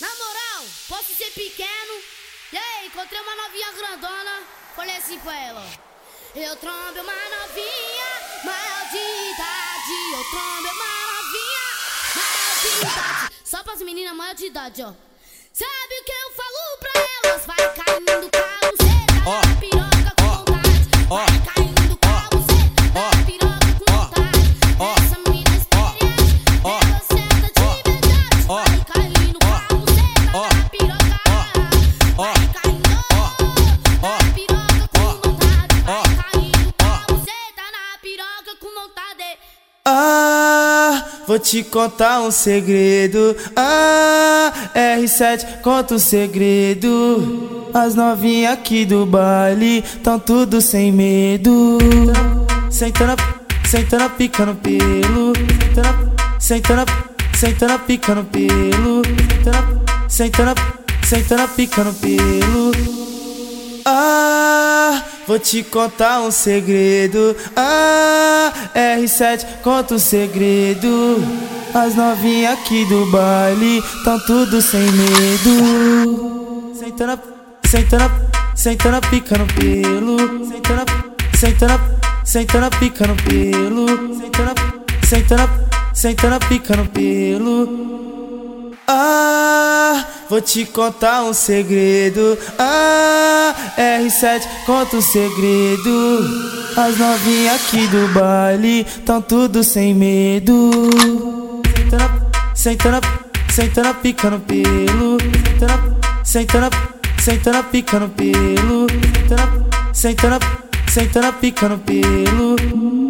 Na moral, posso ser pequeno? E aí, encontrei uma novinha grandona. Falei assim pra ela: Eu trombo uma novinha, maior de idade. Eu trombo uma novinha, maior de idade. Só pras meninas maior de idade, ó. Sabe o que eu falo pra elas? Vai caindo carro, cê tá Ó. Ah, vou te contar um segredo. Ah, R7 conta o segredo. As novinhas aqui do baile tão tudo sem medo. Sentando, sentando, picando pelo. Sentando, sentando, picando pelo. Sentando, sentando, picando pelo. Vou te contar um segredo. Ah, R7 conta o segredo. As novinhas aqui do baile tão tudo sem medo. Sentando, sentando, sentando, picando pelo. Sentando, sentando, sentando, picando pelo. Sentando, sentando, sentando, picando pelo. Ah, vou te contar um segredo. Ah, R7 conta o segredo. As novinhas aqui do baile tão tudo sem medo. Sentando, sentando, picando pelo. Sentando, sentando, picando pelo. Sentando, sentando, picando pelo.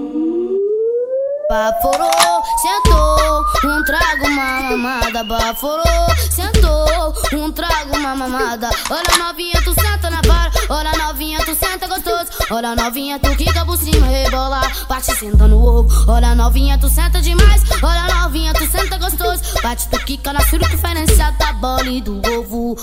Baforou, sentou, um trago, uma mamada. Baforou, sentou, um trago, uma mamada. Olha novinha, tu senta na vara. Olha novinha, tu senta gostoso. Olha novinha, tu quica por cima, rebola. Bate senta no ovo. Olha novinha, tu senta demais. Olha novinha, tu senta gostoso. Bate, tu quica na sura diferenciada da bola e do ovo.